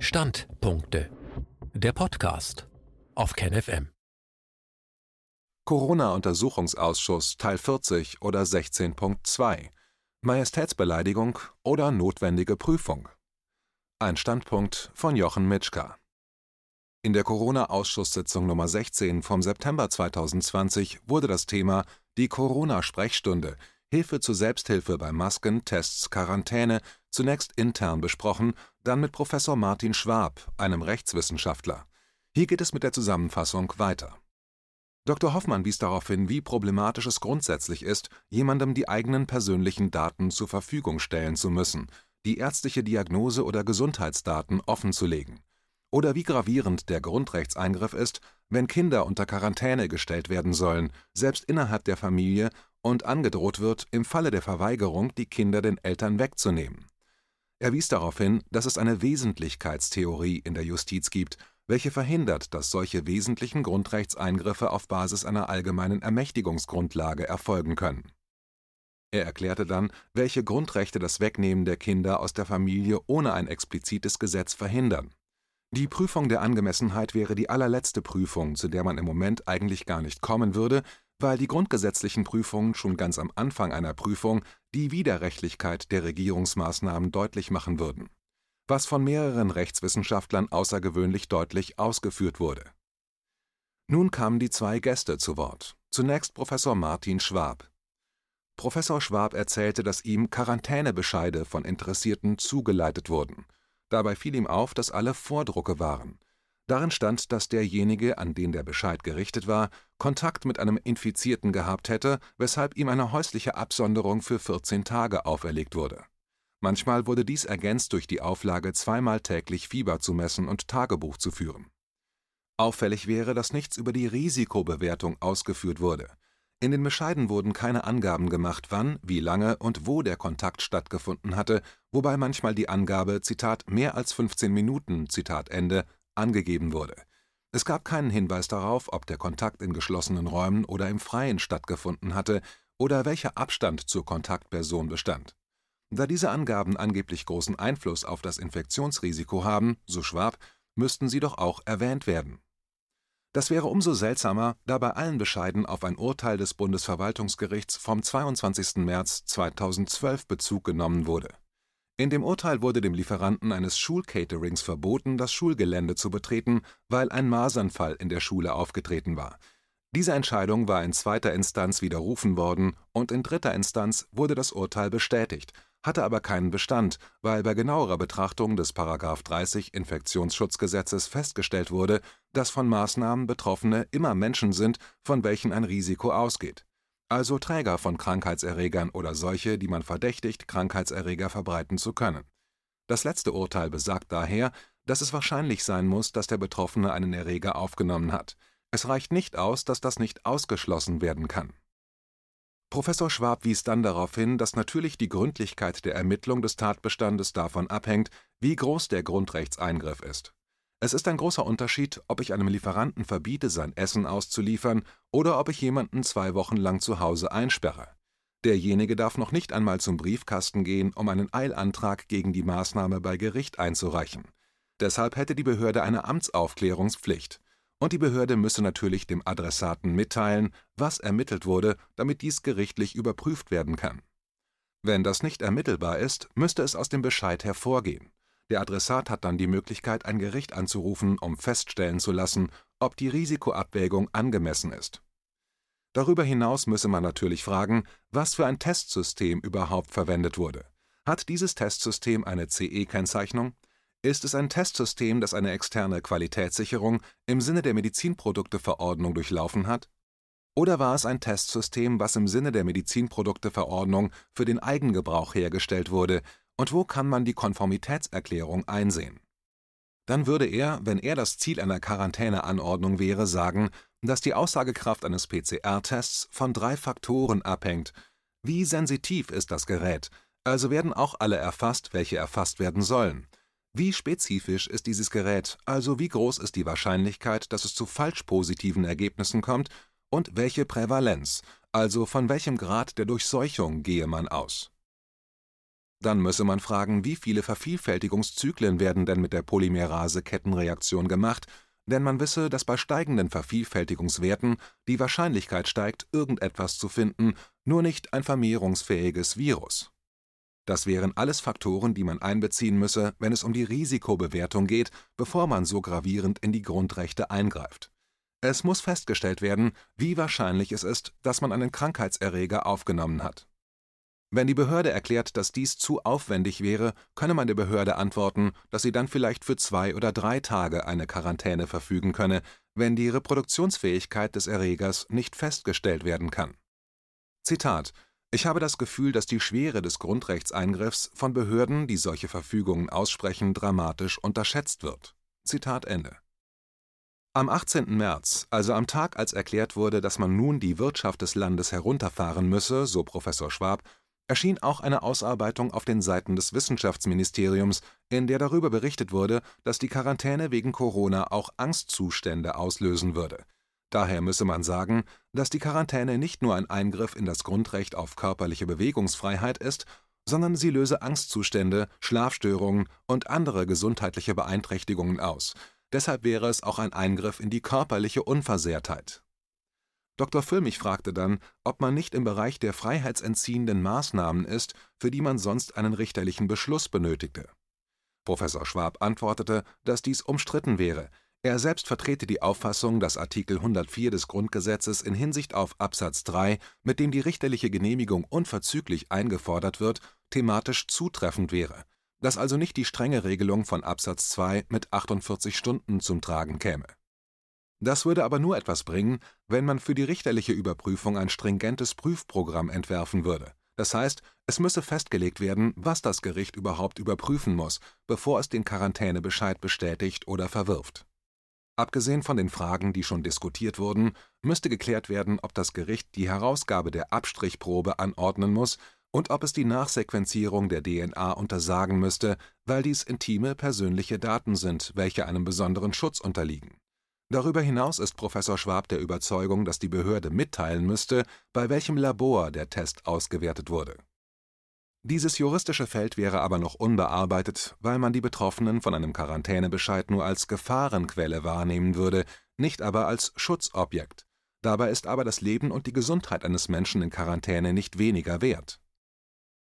Standpunkte. Der Podcast auf KenFM. Corona-Untersuchungsausschuss Teil 40 oder 16.2 Majestätsbeleidigung oder notwendige Prüfung. Ein Standpunkt von Jochen Mitschka. In der Corona-Ausschusssitzung Nummer 16 vom September 2020 wurde das Thema die Corona-Sprechstunde Hilfe zur Selbsthilfe bei Masken, Tests, Quarantäne zunächst intern besprochen, dann mit Professor Martin Schwab, einem Rechtswissenschaftler. Hier geht es mit der Zusammenfassung weiter. Dr. Hoffmann wies darauf hin, wie problematisch es grundsätzlich ist, jemandem die eigenen persönlichen Daten zur Verfügung stellen zu müssen, die ärztliche Diagnose oder Gesundheitsdaten offenzulegen. Oder wie gravierend der Grundrechtseingriff ist, wenn Kinder unter Quarantäne gestellt werden sollen, selbst innerhalb der Familie, und angedroht wird, im Falle der Verweigerung die Kinder den Eltern wegzunehmen. Er wies darauf hin, dass es eine Wesentlichkeitstheorie in der Justiz gibt, welche verhindert, dass solche wesentlichen Grundrechtseingriffe auf Basis einer allgemeinen Ermächtigungsgrundlage erfolgen können. Er erklärte dann, welche Grundrechte das Wegnehmen der Kinder aus der Familie ohne ein explizites Gesetz verhindern. Die Prüfung der Angemessenheit wäre die allerletzte Prüfung, zu der man im Moment eigentlich gar nicht kommen würde, weil die grundgesetzlichen Prüfungen schon ganz am Anfang einer Prüfung die Widerrechtlichkeit der Regierungsmaßnahmen deutlich machen würden, was von mehreren Rechtswissenschaftlern außergewöhnlich deutlich ausgeführt wurde. Nun kamen die zwei Gäste zu Wort. Zunächst Professor Martin Schwab. Professor Schwab erzählte, dass ihm Quarantänebescheide von Interessierten zugeleitet wurden. Dabei fiel ihm auf, dass alle Vordrucke waren. Darin stand, dass derjenige, an den der Bescheid gerichtet war, Kontakt mit einem Infizierten gehabt hätte, weshalb ihm eine häusliche Absonderung für 14 Tage auferlegt wurde. Manchmal wurde dies ergänzt durch die Auflage, zweimal täglich Fieber zu messen und Tagebuch zu führen. Auffällig wäre, dass nichts über die Risikobewertung ausgeführt wurde. In den Bescheiden wurden keine Angaben gemacht, wann, wie lange und wo der Kontakt stattgefunden hatte, wobei manchmal die Angabe Zitat mehr als 15 Minuten Zitat Ende angegeben wurde. Es gab keinen Hinweis darauf, ob der Kontakt in geschlossenen Räumen oder im Freien stattgefunden hatte oder welcher Abstand zur Kontaktperson bestand. Da diese Angaben angeblich großen Einfluss auf das Infektionsrisiko haben, so Schwab, müssten sie doch auch erwähnt werden. Das wäre umso seltsamer, da bei allen Bescheiden auf ein Urteil des Bundesverwaltungsgerichts vom 22. März 2012 Bezug genommen wurde in dem Urteil wurde dem Lieferanten eines Schulcaterings verboten, das Schulgelände zu betreten, weil ein Masernfall in der Schule aufgetreten war. Diese Entscheidung war in zweiter Instanz widerrufen worden und in dritter Instanz wurde das Urteil bestätigt, hatte aber keinen Bestand, weil bei genauerer Betrachtung des § 30 Infektionsschutzgesetzes festgestellt wurde, dass von Maßnahmen Betroffene immer Menschen sind, von welchen ein Risiko ausgeht also Träger von Krankheitserregern oder solche, die man verdächtigt, Krankheitserreger verbreiten zu können. Das letzte Urteil besagt daher, dass es wahrscheinlich sein muss, dass der Betroffene einen Erreger aufgenommen hat. Es reicht nicht aus, dass das nicht ausgeschlossen werden kann. Professor Schwab wies dann darauf hin, dass natürlich die Gründlichkeit der Ermittlung des Tatbestandes davon abhängt, wie groß der Grundrechtseingriff ist. Es ist ein großer Unterschied, ob ich einem Lieferanten verbiete, sein Essen auszuliefern, oder ob ich jemanden zwei Wochen lang zu Hause einsperre. Derjenige darf noch nicht einmal zum Briefkasten gehen, um einen Eilantrag gegen die Maßnahme bei Gericht einzureichen. Deshalb hätte die Behörde eine Amtsaufklärungspflicht. Und die Behörde müsse natürlich dem Adressaten mitteilen, was ermittelt wurde, damit dies gerichtlich überprüft werden kann. Wenn das nicht ermittelbar ist, müsste es aus dem Bescheid hervorgehen. Der Adressat hat dann die Möglichkeit, ein Gericht anzurufen, um feststellen zu lassen, ob die Risikoabwägung angemessen ist. Darüber hinaus müsse man natürlich fragen, was für ein Testsystem überhaupt verwendet wurde. Hat dieses Testsystem eine CE-Kennzeichnung? Ist es ein Testsystem, das eine externe Qualitätssicherung im Sinne der Medizinprodukteverordnung durchlaufen hat? Oder war es ein Testsystem, was im Sinne der Medizinprodukteverordnung für den Eigengebrauch hergestellt wurde und wo kann man die Konformitätserklärung einsehen? Dann würde er, wenn er das Ziel einer Quarantäneanordnung wäre, sagen, dass die Aussagekraft eines PCR-Tests von drei Faktoren abhängt. Wie sensitiv ist das Gerät? Also werden auch alle erfasst, welche erfasst werden sollen. Wie spezifisch ist dieses Gerät, also wie groß ist die Wahrscheinlichkeit, dass es zu falsch positiven Ergebnissen kommt, und welche Prävalenz, also von welchem Grad der Durchseuchung gehe man aus? Dann müsse man fragen, wie viele Vervielfältigungszyklen werden denn mit der Polymerase-Kettenreaktion gemacht, denn man wisse, dass bei steigenden Vervielfältigungswerten die Wahrscheinlichkeit steigt, irgendetwas zu finden, nur nicht ein vermehrungsfähiges Virus. Das wären alles Faktoren, die man einbeziehen müsse, wenn es um die Risikobewertung geht, bevor man so gravierend in die Grundrechte eingreift. Es muss festgestellt werden, wie wahrscheinlich es ist, dass man einen Krankheitserreger aufgenommen hat. Wenn die Behörde erklärt, dass dies zu aufwendig wäre, könne man der Behörde antworten, dass sie dann vielleicht für zwei oder drei Tage eine Quarantäne verfügen könne, wenn die Reproduktionsfähigkeit des Erregers nicht festgestellt werden kann. Zitat Ich habe das Gefühl, dass die Schwere des Grundrechtseingriffs von Behörden, die solche Verfügungen aussprechen, dramatisch unterschätzt wird. Zitat Ende. Am 18. März, also am Tag, als erklärt wurde, dass man nun die Wirtschaft des Landes herunterfahren müsse, so Professor Schwab, erschien auch eine Ausarbeitung auf den Seiten des Wissenschaftsministeriums, in der darüber berichtet wurde, dass die Quarantäne wegen Corona auch Angstzustände auslösen würde. Daher müsse man sagen, dass die Quarantäne nicht nur ein Eingriff in das Grundrecht auf körperliche Bewegungsfreiheit ist, sondern sie löse Angstzustände, Schlafstörungen und andere gesundheitliche Beeinträchtigungen aus. Deshalb wäre es auch ein Eingriff in die körperliche Unversehrtheit Dr. Füllmich fragte dann, ob man nicht im Bereich der freiheitsentziehenden Maßnahmen ist, für die man sonst einen richterlichen Beschluss benötigte. Professor Schwab antwortete, dass dies umstritten wäre. Er selbst vertrete die Auffassung, dass Artikel 104 des Grundgesetzes in Hinsicht auf Absatz 3, mit dem die richterliche Genehmigung unverzüglich eingefordert wird, thematisch zutreffend wäre, dass also nicht die strenge Regelung von Absatz 2 mit 48 Stunden zum Tragen käme das würde aber nur etwas bringen, wenn man für die richterliche Überprüfung ein stringentes Prüfprogramm entwerfen würde. Das heißt, es müsse festgelegt werden, was das Gericht überhaupt überprüfen muss, bevor es den Quarantänebescheid bestätigt oder verwirft. Abgesehen von den Fragen, die schon diskutiert wurden, müsste geklärt werden, ob das Gericht die Herausgabe der Abstrichprobe anordnen muss und ob es die Nachsequenzierung der DNA untersagen müsste, weil dies intime persönliche Daten sind, welche einem besonderen Schutz unterliegen Darüber hinaus ist Professor Schwab der Überzeugung, dass die Behörde mitteilen müsste, bei welchem Labor der Test ausgewertet wurde. Dieses juristische Feld wäre aber noch unbearbeitet, weil man die Betroffenen von einem Quarantänebescheid nur als Gefahrenquelle wahrnehmen würde, nicht aber als Schutzobjekt. Dabei ist aber das Leben und die Gesundheit eines Menschen in Quarantäne nicht weniger wert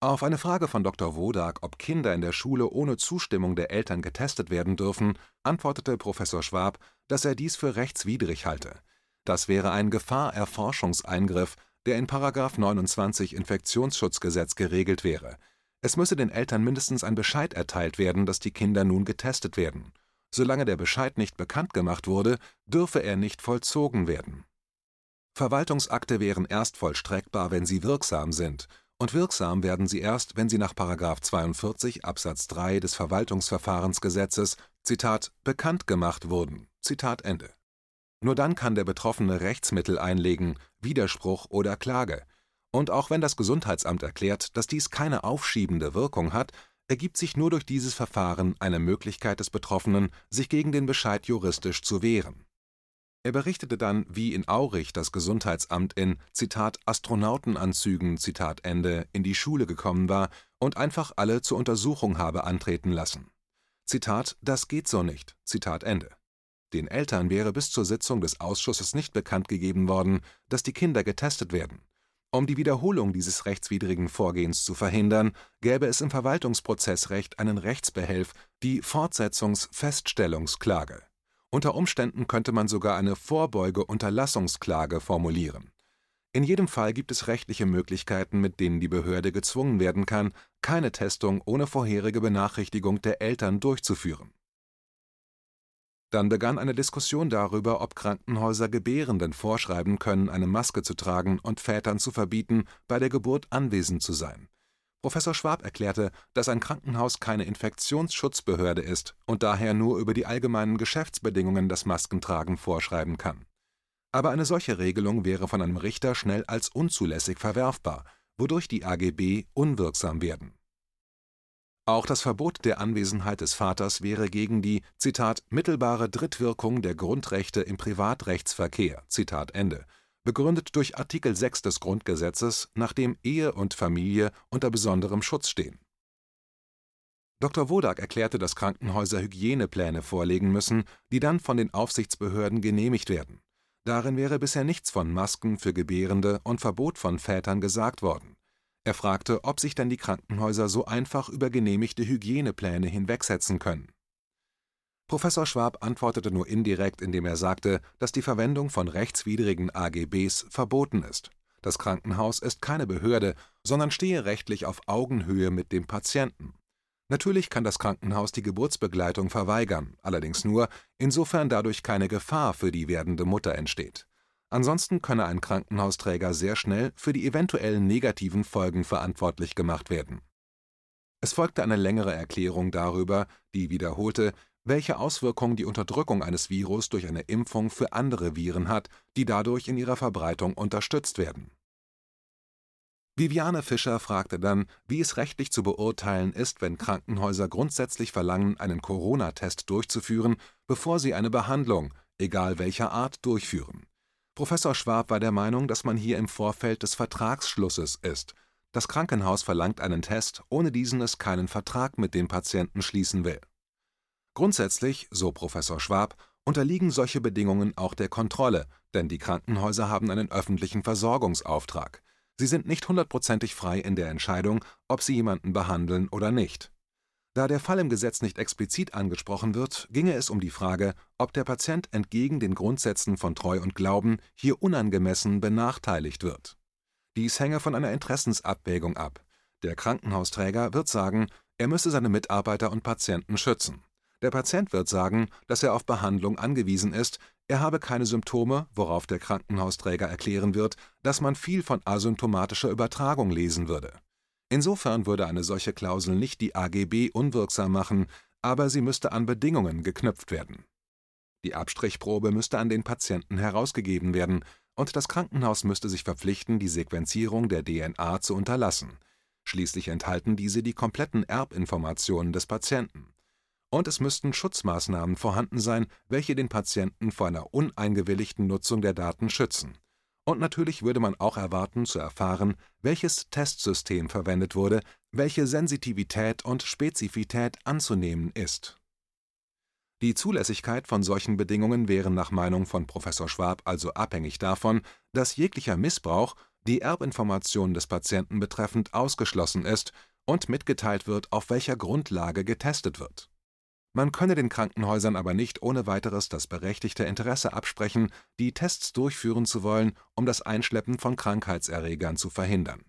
auf eine Frage von Dr. Wodak, ob Kinder in der Schule ohne Zustimmung der Eltern getestet werden dürfen, antwortete Professor Schwab, dass er dies für rechtswidrig halte. Das wäre ein Gefahrerforschungseingriff, der in § 29 Infektionsschutzgesetz geregelt wäre. Es müsse den Eltern mindestens ein Bescheid erteilt werden, dass die Kinder nun getestet werden. Solange der Bescheid nicht bekannt gemacht wurde, dürfe er nicht vollzogen werden. Verwaltungsakte wären erst vollstreckbar, wenn sie wirksam sind und wirksam werden sie erst, wenn sie nach § 42 Absatz 3 des Verwaltungsverfahrensgesetzes Zitat bekannt gemacht wurden. Zitat Ende. Nur dann kann der Betroffene Rechtsmittel einlegen, Widerspruch oder Klage. Und auch wenn das Gesundheitsamt erklärt, dass dies keine aufschiebende Wirkung hat, ergibt sich nur durch dieses Verfahren eine Möglichkeit des Betroffenen, sich gegen den Bescheid juristisch zu wehren er berichtete dann, wie in Aurich das Gesundheitsamt in „ Astronautenanzügen “in die Schule gekommen war und einfach alle zur Untersuchung habe antreten lassen. „ Das geht so nicht. “Den Eltern wäre bis zur Sitzung des Ausschusses nicht bekannt gegeben worden, dass die Kinder getestet werden. Um die Wiederholung dieses rechtswidrigen Vorgehens zu verhindern, gäbe es im Verwaltungsprozessrecht einen Rechtsbehelf, die Fortsetzungsfeststellungsklage unter Umständen könnte man sogar eine Vorbeuge-Unterlassungsklage formulieren. In jedem Fall gibt es rechtliche Möglichkeiten, mit denen die Behörde gezwungen werden kann, keine Testung ohne vorherige Benachrichtigung der Eltern durchzuführen. Dann begann eine Diskussion darüber, ob Krankenhäuser Gebärenden vorschreiben können, eine Maske zu tragen und Vätern zu verbieten, bei der Geburt anwesend zu sein Professor Schwab erklärte, dass ein Krankenhaus keine Infektionsschutzbehörde ist und daher nur über die allgemeinen Geschäftsbedingungen das Maskentragen vorschreiben kann. Aber eine solche Regelung wäre von einem Richter schnell als unzulässig verwerfbar, wodurch die AGB unwirksam werden. Auch das Verbot der Anwesenheit des Vaters wäre gegen die Zitat mittelbare Drittwirkung der Grundrechte im Privatrechtsverkehr Zitat Ende begründet durch Artikel 6 des Grundgesetzes, nach dem Ehe und Familie unter besonderem Schutz stehen Dr. Wodak erklärte, dass Krankenhäuser Hygienepläne vorlegen müssen, die dann von den Aufsichtsbehörden genehmigt werden. Darin wäre bisher nichts von Masken für Gebärende und Verbot von Vätern gesagt worden. Er fragte, ob sich denn die Krankenhäuser so einfach über genehmigte Hygienepläne hinwegsetzen können. Professor Schwab antwortete nur indirekt, indem er sagte, dass die Verwendung von rechtswidrigen AGBs verboten ist. Das Krankenhaus ist keine Behörde, sondern stehe rechtlich auf Augenhöhe mit dem Patienten. Natürlich kann das Krankenhaus die Geburtsbegleitung verweigern, allerdings nur, insofern dadurch keine Gefahr für die werdende Mutter entsteht. Ansonsten könne ein Krankenhausträger sehr schnell für die eventuellen negativen Folgen verantwortlich gemacht werden. Es folgte eine längere Erklärung darüber, die wiederholte, welche Auswirkungen die Unterdrückung eines Virus durch eine Impfung für andere Viren hat, die dadurch in ihrer Verbreitung unterstützt werden Viviane Fischer fragte dann, wie es rechtlich zu beurteilen ist, wenn Krankenhäuser grundsätzlich verlangen, einen Corona-Test durchzuführen, bevor sie eine Behandlung, egal welcher Art, durchführen. Professor Schwab war der Meinung, dass man hier im Vorfeld des Vertragsschlusses ist. Das Krankenhaus verlangt einen Test, ohne diesen es keinen Vertrag mit dem Patienten schließen will. Grundsätzlich, so Professor Schwab, unterliegen solche Bedingungen auch der Kontrolle, denn die Krankenhäuser haben einen öffentlichen Versorgungsauftrag. Sie sind nicht hundertprozentig frei in der Entscheidung, ob sie jemanden behandeln oder nicht. Da der Fall im Gesetz nicht explizit angesprochen wird, ginge es um die Frage, ob der Patient entgegen den Grundsätzen von Treu und Glauben hier unangemessen benachteiligt wird. Dies hänge von einer Interessensabwägung ab. Der Krankenhausträger wird sagen, er müsse seine Mitarbeiter und Patienten schützen. Der Patient wird sagen, dass er auf Behandlung angewiesen ist, er habe keine Symptome, worauf der Krankenhausträger erklären wird, dass man viel von asymptomatischer Übertragung lesen würde. Insofern würde eine solche Klausel nicht die AGB unwirksam machen, aber sie müsste an Bedingungen geknüpft werden. Die Abstrichprobe müsste an den Patienten herausgegeben werden, und das Krankenhaus müsste sich verpflichten, die Sequenzierung der DNA zu unterlassen. Schließlich enthalten diese die kompletten Erbinformationen des Patienten und es müssten Schutzmaßnahmen vorhanden sein, welche den Patienten vor einer uneingewilligten Nutzung der Daten schützen. Und natürlich würde man auch erwarten zu erfahren, welches Testsystem verwendet wurde, welche Sensitivität und Spezifität anzunehmen ist. Die Zulässigkeit von solchen Bedingungen wäre nach Meinung von Professor Schwab also abhängig davon, dass jeglicher Missbrauch, die Erbinformationen des Patienten betreffend, ausgeschlossen ist und mitgeteilt wird, auf welcher Grundlage getestet wird man könne den Krankenhäusern aber nicht ohne weiteres das berechtigte Interesse absprechen, die Tests durchführen zu wollen, um das Einschleppen von Krankheitserregern zu verhindern.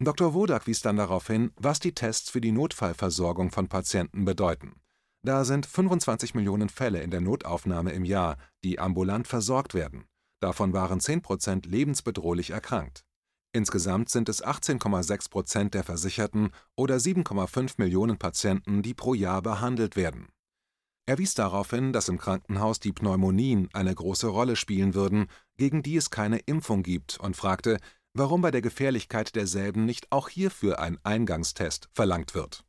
Dr. Wodak wies dann darauf hin, was die Tests für die Notfallversorgung von Patienten bedeuten. Da sind 25 Millionen Fälle in der Notaufnahme im Jahr, die ambulant versorgt werden. Davon waren 10 Prozent lebensbedrohlich erkrankt. Insgesamt sind es 18,6 Prozent der Versicherten oder 7,5 Millionen Patienten, die pro Jahr behandelt werden. Er wies darauf hin, dass im Krankenhaus die Pneumonien eine große Rolle spielen würden, gegen die es keine Impfung gibt, und fragte, warum bei der Gefährlichkeit derselben nicht auch hierfür ein Eingangstest verlangt wird.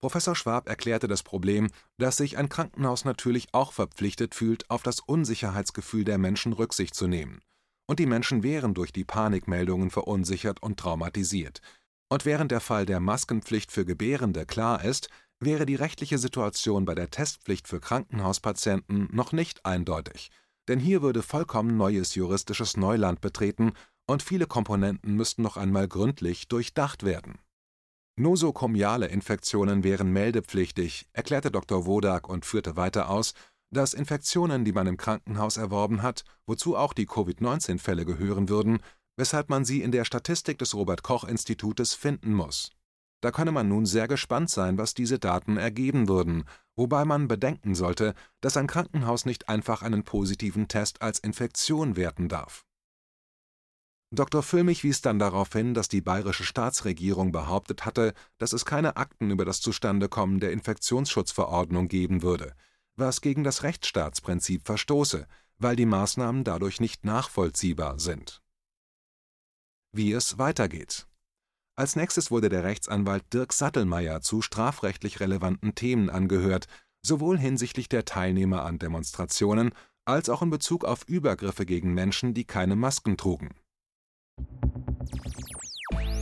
Professor Schwab erklärte das Problem, dass sich ein Krankenhaus natürlich auch verpflichtet fühlt, auf das Unsicherheitsgefühl der Menschen Rücksicht zu nehmen und die Menschen wären durch die Panikmeldungen verunsichert und traumatisiert. Und während der Fall der Maskenpflicht für Gebärende klar ist, wäre die rechtliche Situation bei der Testpflicht für Krankenhauspatienten noch nicht eindeutig, denn hier würde vollkommen neues juristisches Neuland betreten und viele Komponenten müssten noch einmal gründlich durchdacht werden. Nosokomiale Infektionen wären meldepflichtig, erklärte Dr. Wodak und führte weiter aus, dass Infektionen, die man im Krankenhaus erworben hat, wozu auch die Covid-19-Fälle gehören würden, weshalb man sie in der Statistik des Robert Koch Institutes finden muss. Da könne man nun sehr gespannt sein, was diese Daten ergeben würden, wobei man bedenken sollte, dass ein Krankenhaus nicht einfach einen positiven Test als Infektion werten darf. Dr. Füllmich wies dann darauf hin, dass die bayerische Staatsregierung behauptet hatte, dass es keine Akten über das Zustandekommen der Infektionsschutzverordnung geben würde was gegen das Rechtsstaatsprinzip verstoße, weil die Maßnahmen dadurch nicht nachvollziehbar sind. Wie es weitergeht. Als nächstes wurde der Rechtsanwalt Dirk Sattelmeier zu strafrechtlich relevanten Themen angehört, sowohl hinsichtlich der Teilnehmer an Demonstrationen als auch in Bezug auf Übergriffe gegen Menschen, die keine Masken trugen